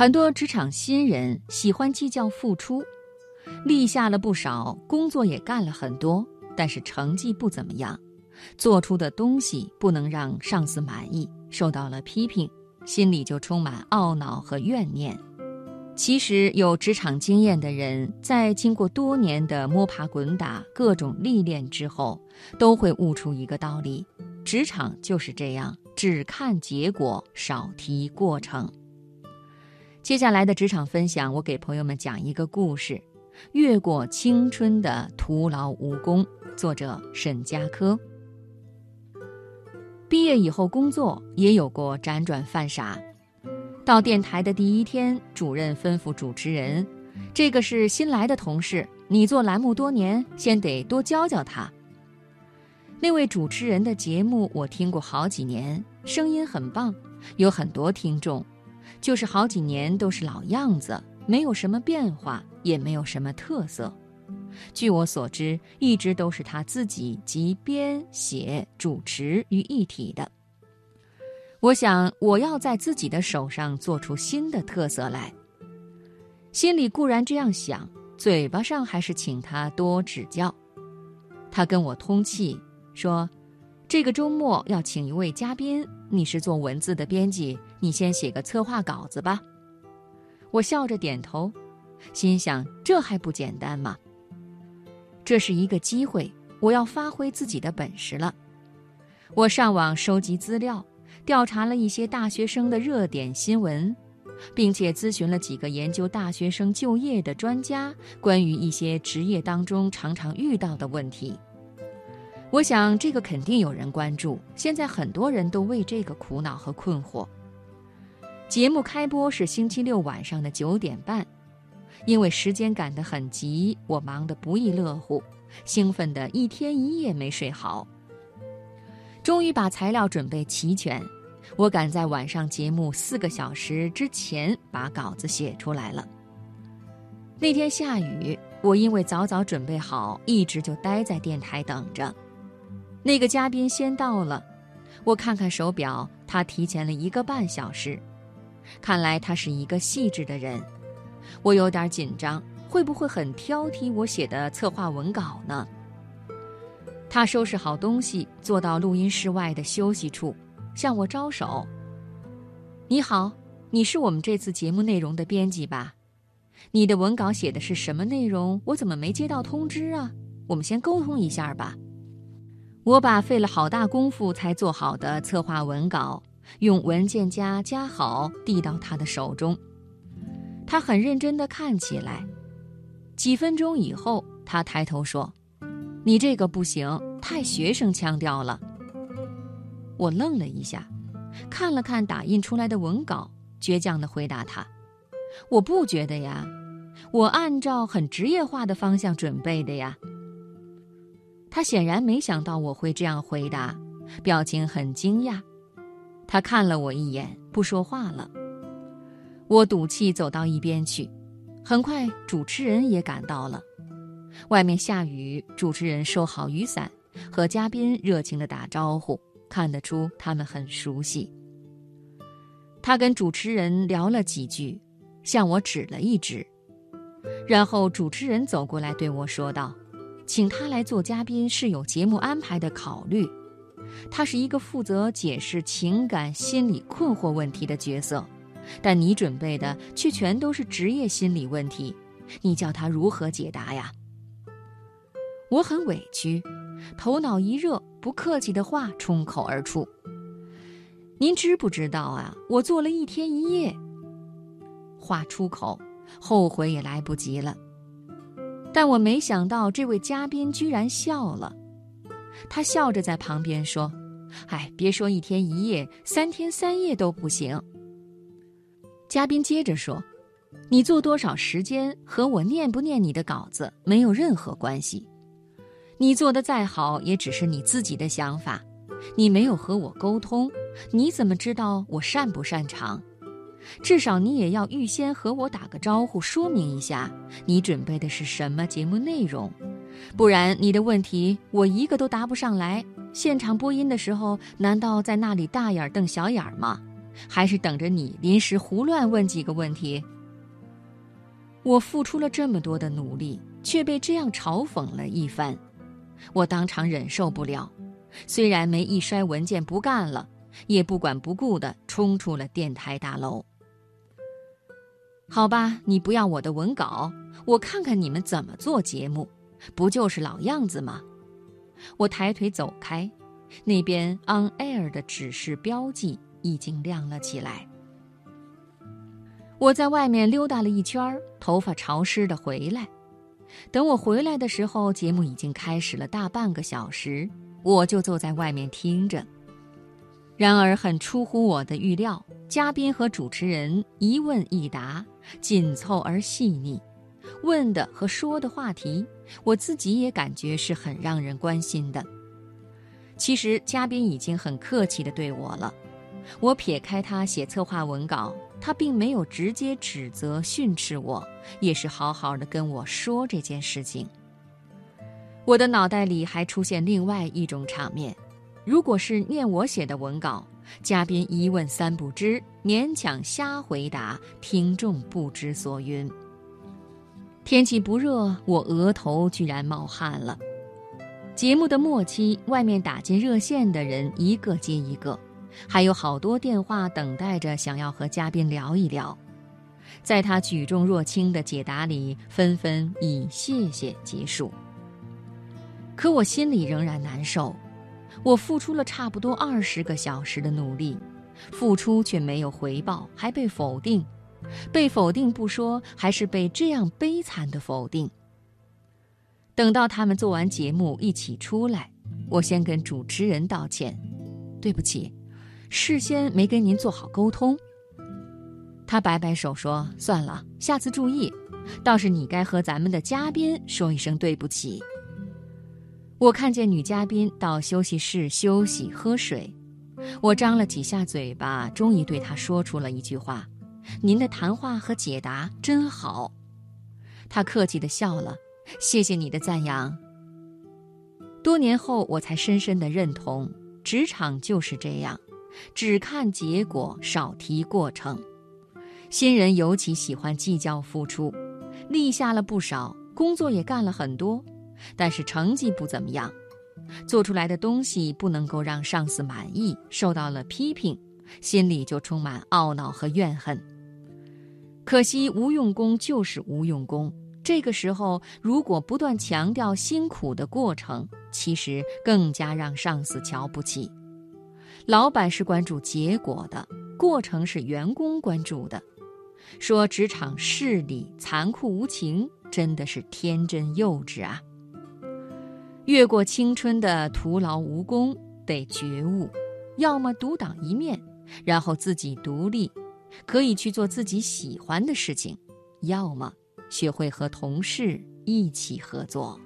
很多职场新人喜欢计较付出，立下了不少工作，也干了很多，但是成绩不怎么样，做出的东西不能让上司满意，受到了批评，心里就充满懊恼和怨念。其实，有职场经验的人，在经过多年的摸爬滚打、各种历练之后，都会悟出一个道理：职场就是这样，只看结果，少提过程。接下来的职场分享，我给朋友们讲一个故事：越过青春的徒劳无功。作者沈佳柯。毕业以后工作也有过辗转犯傻。到电台的第一天，主任吩咐主持人：“这个是新来的同事，你做栏目多年，先得多教教他。”那位主持人的节目我听过好几年，声音很棒，有很多听众。就是好几年都是老样子，没有什么变化，也没有什么特色。据我所知，一直都是他自己集编写主持于一体的。我想，我要在自己的手上做出新的特色来。心里固然这样想，嘴巴上还是请他多指教。他跟我通气说。这个周末要请一位嘉宾，你是做文字的编辑，你先写个策划稿子吧。我笑着点头，心想这还不简单吗？这是一个机会，我要发挥自己的本事了。我上网收集资料，调查了一些大学生的热点新闻，并且咨询了几个研究大学生就业的专家，关于一些职业当中常常遇到的问题。我想这个肯定有人关注，现在很多人都为这个苦恼和困惑。节目开播是星期六晚上的九点半，因为时间赶得很急，我忙得不亦乐乎，兴奋的一天一夜没睡好。终于把材料准备齐全，我赶在晚上节目四个小时之前把稿子写出来了。那天下雨，我因为早早准备好，一直就待在电台等着。那个嘉宾先到了，我看看手表，他提前了一个半小时。看来他是一个细致的人，我有点紧张，会不会很挑剔我写的策划文稿呢？他收拾好东西，坐到录音室外的休息处，向我招手：“你好，你是我们这次节目内容的编辑吧？你的文稿写的是什么内容？我怎么没接到通知啊？我们先沟通一下吧。”我把费了好大功夫才做好的策划文稿，用文件夹夹好，递到他的手中。他很认真地看起来。几分钟以后，他抬头说：“你这个不行，太学生腔调了。”我愣了一下，看了看打印出来的文稿，倔强地回答他：“我不觉得呀，我按照很职业化的方向准备的呀。”他显然没想到我会这样回答，表情很惊讶。他看了我一眼，不说话了。我赌气走到一边去。很快，主持人也赶到了。外面下雨，主持人收好雨伞，和嘉宾热情地打招呼，看得出他们很熟悉。他跟主持人聊了几句，向我指了一指，然后主持人走过来对我说道。请他来做嘉宾是有节目安排的考虑，他是一个负责解释情感心理困惑问题的角色，但你准备的却全都是职业心理问题，你叫他如何解答呀？我很委屈，头脑一热，不客气的话冲口而出：“您知不知道啊？我做了一天一夜。”话出口，后悔也来不及了。但我没想到，这位嘉宾居然笑了。他笑着在旁边说：“哎，别说一天一夜，三天三夜都不行。”嘉宾接着说：“你做多少时间和我念不念你的稿子没有任何关系。你做的再好，也只是你自己的想法，你没有和我沟通，你怎么知道我擅不擅长？”至少你也要预先和我打个招呼，说明一下你准备的是什么节目内容，不然你的问题我一个都答不上来。现场播音的时候，难道在那里大眼瞪小眼吗？还是等着你临时胡乱问几个问题？我付出了这么多的努力，却被这样嘲讽了一番，我当场忍受不了。虽然没一摔文件不干了，也不管不顾地冲出了电台大楼。好吧，你不要我的文稿，我看看你们怎么做节目，不就是老样子吗？我抬腿走开，那边 on air 的指示标记已经亮了起来。我在外面溜达了一圈，头发潮湿的回来。等我回来的时候，节目已经开始了大半个小时，我就坐在外面听着。然而，很出乎我的预料，嘉宾和主持人一问一答。紧凑而细腻，问的和说的话题，我自己也感觉是很让人关心的。其实嘉宾已经很客气的对我了，我撇开他写策划文稿，他并没有直接指责训斥我，也是好好的跟我说这件事情。我的脑袋里还出现另外一种场面，如果是念我写的文稿。嘉宾一问三不知，勉强瞎回答，听众不知所云。天气不热，我额头居然冒汗了。节目的末期，外面打进热线的人一个接一个，还有好多电话等待着，想要和嘉宾聊一聊。在他举重若轻的解答里，纷纷以谢谢结束。可我心里仍然难受。我付出了差不多二十个小时的努力，付出却没有回报，还被否定。被否定不说，还是被这样悲惨的否定。等到他们做完节目一起出来，我先跟主持人道歉：“对不起，事先没跟您做好沟通。”他摆摆手说：“算了，下次注意。倒是你该和咱们的嘉宾说一声对不起。”我看见女嘉宾到休息室休息喝水，我张了几下嘴巴，终于对她说出了一句话：“您的谈话和解答真好。”她客气地笑了，谢谢你的赞扬。多年后，我才深深地认同，职场就是这样，只看结果，少提过程。新人尤其喜欢计较付出，立下了不少，工作也干了很多。但是成绩不怎么样，做出来的东西不能够让上司满意，受到了批评，心里就充满懊恼和怨恨。可惜无用功就是无用功，这个时候如果不断强调辛苦的过程，其实更加让上司瞧不起。老板是关注结果的，过程是员工关注的。说职场势力、残酷无情，真的是天真幼稚啊！越过青春的徒劳无功，得觉悟，要么独当一面，然后自己独立，可以去做自己喜欢的事情；要么学会和同事一起合作。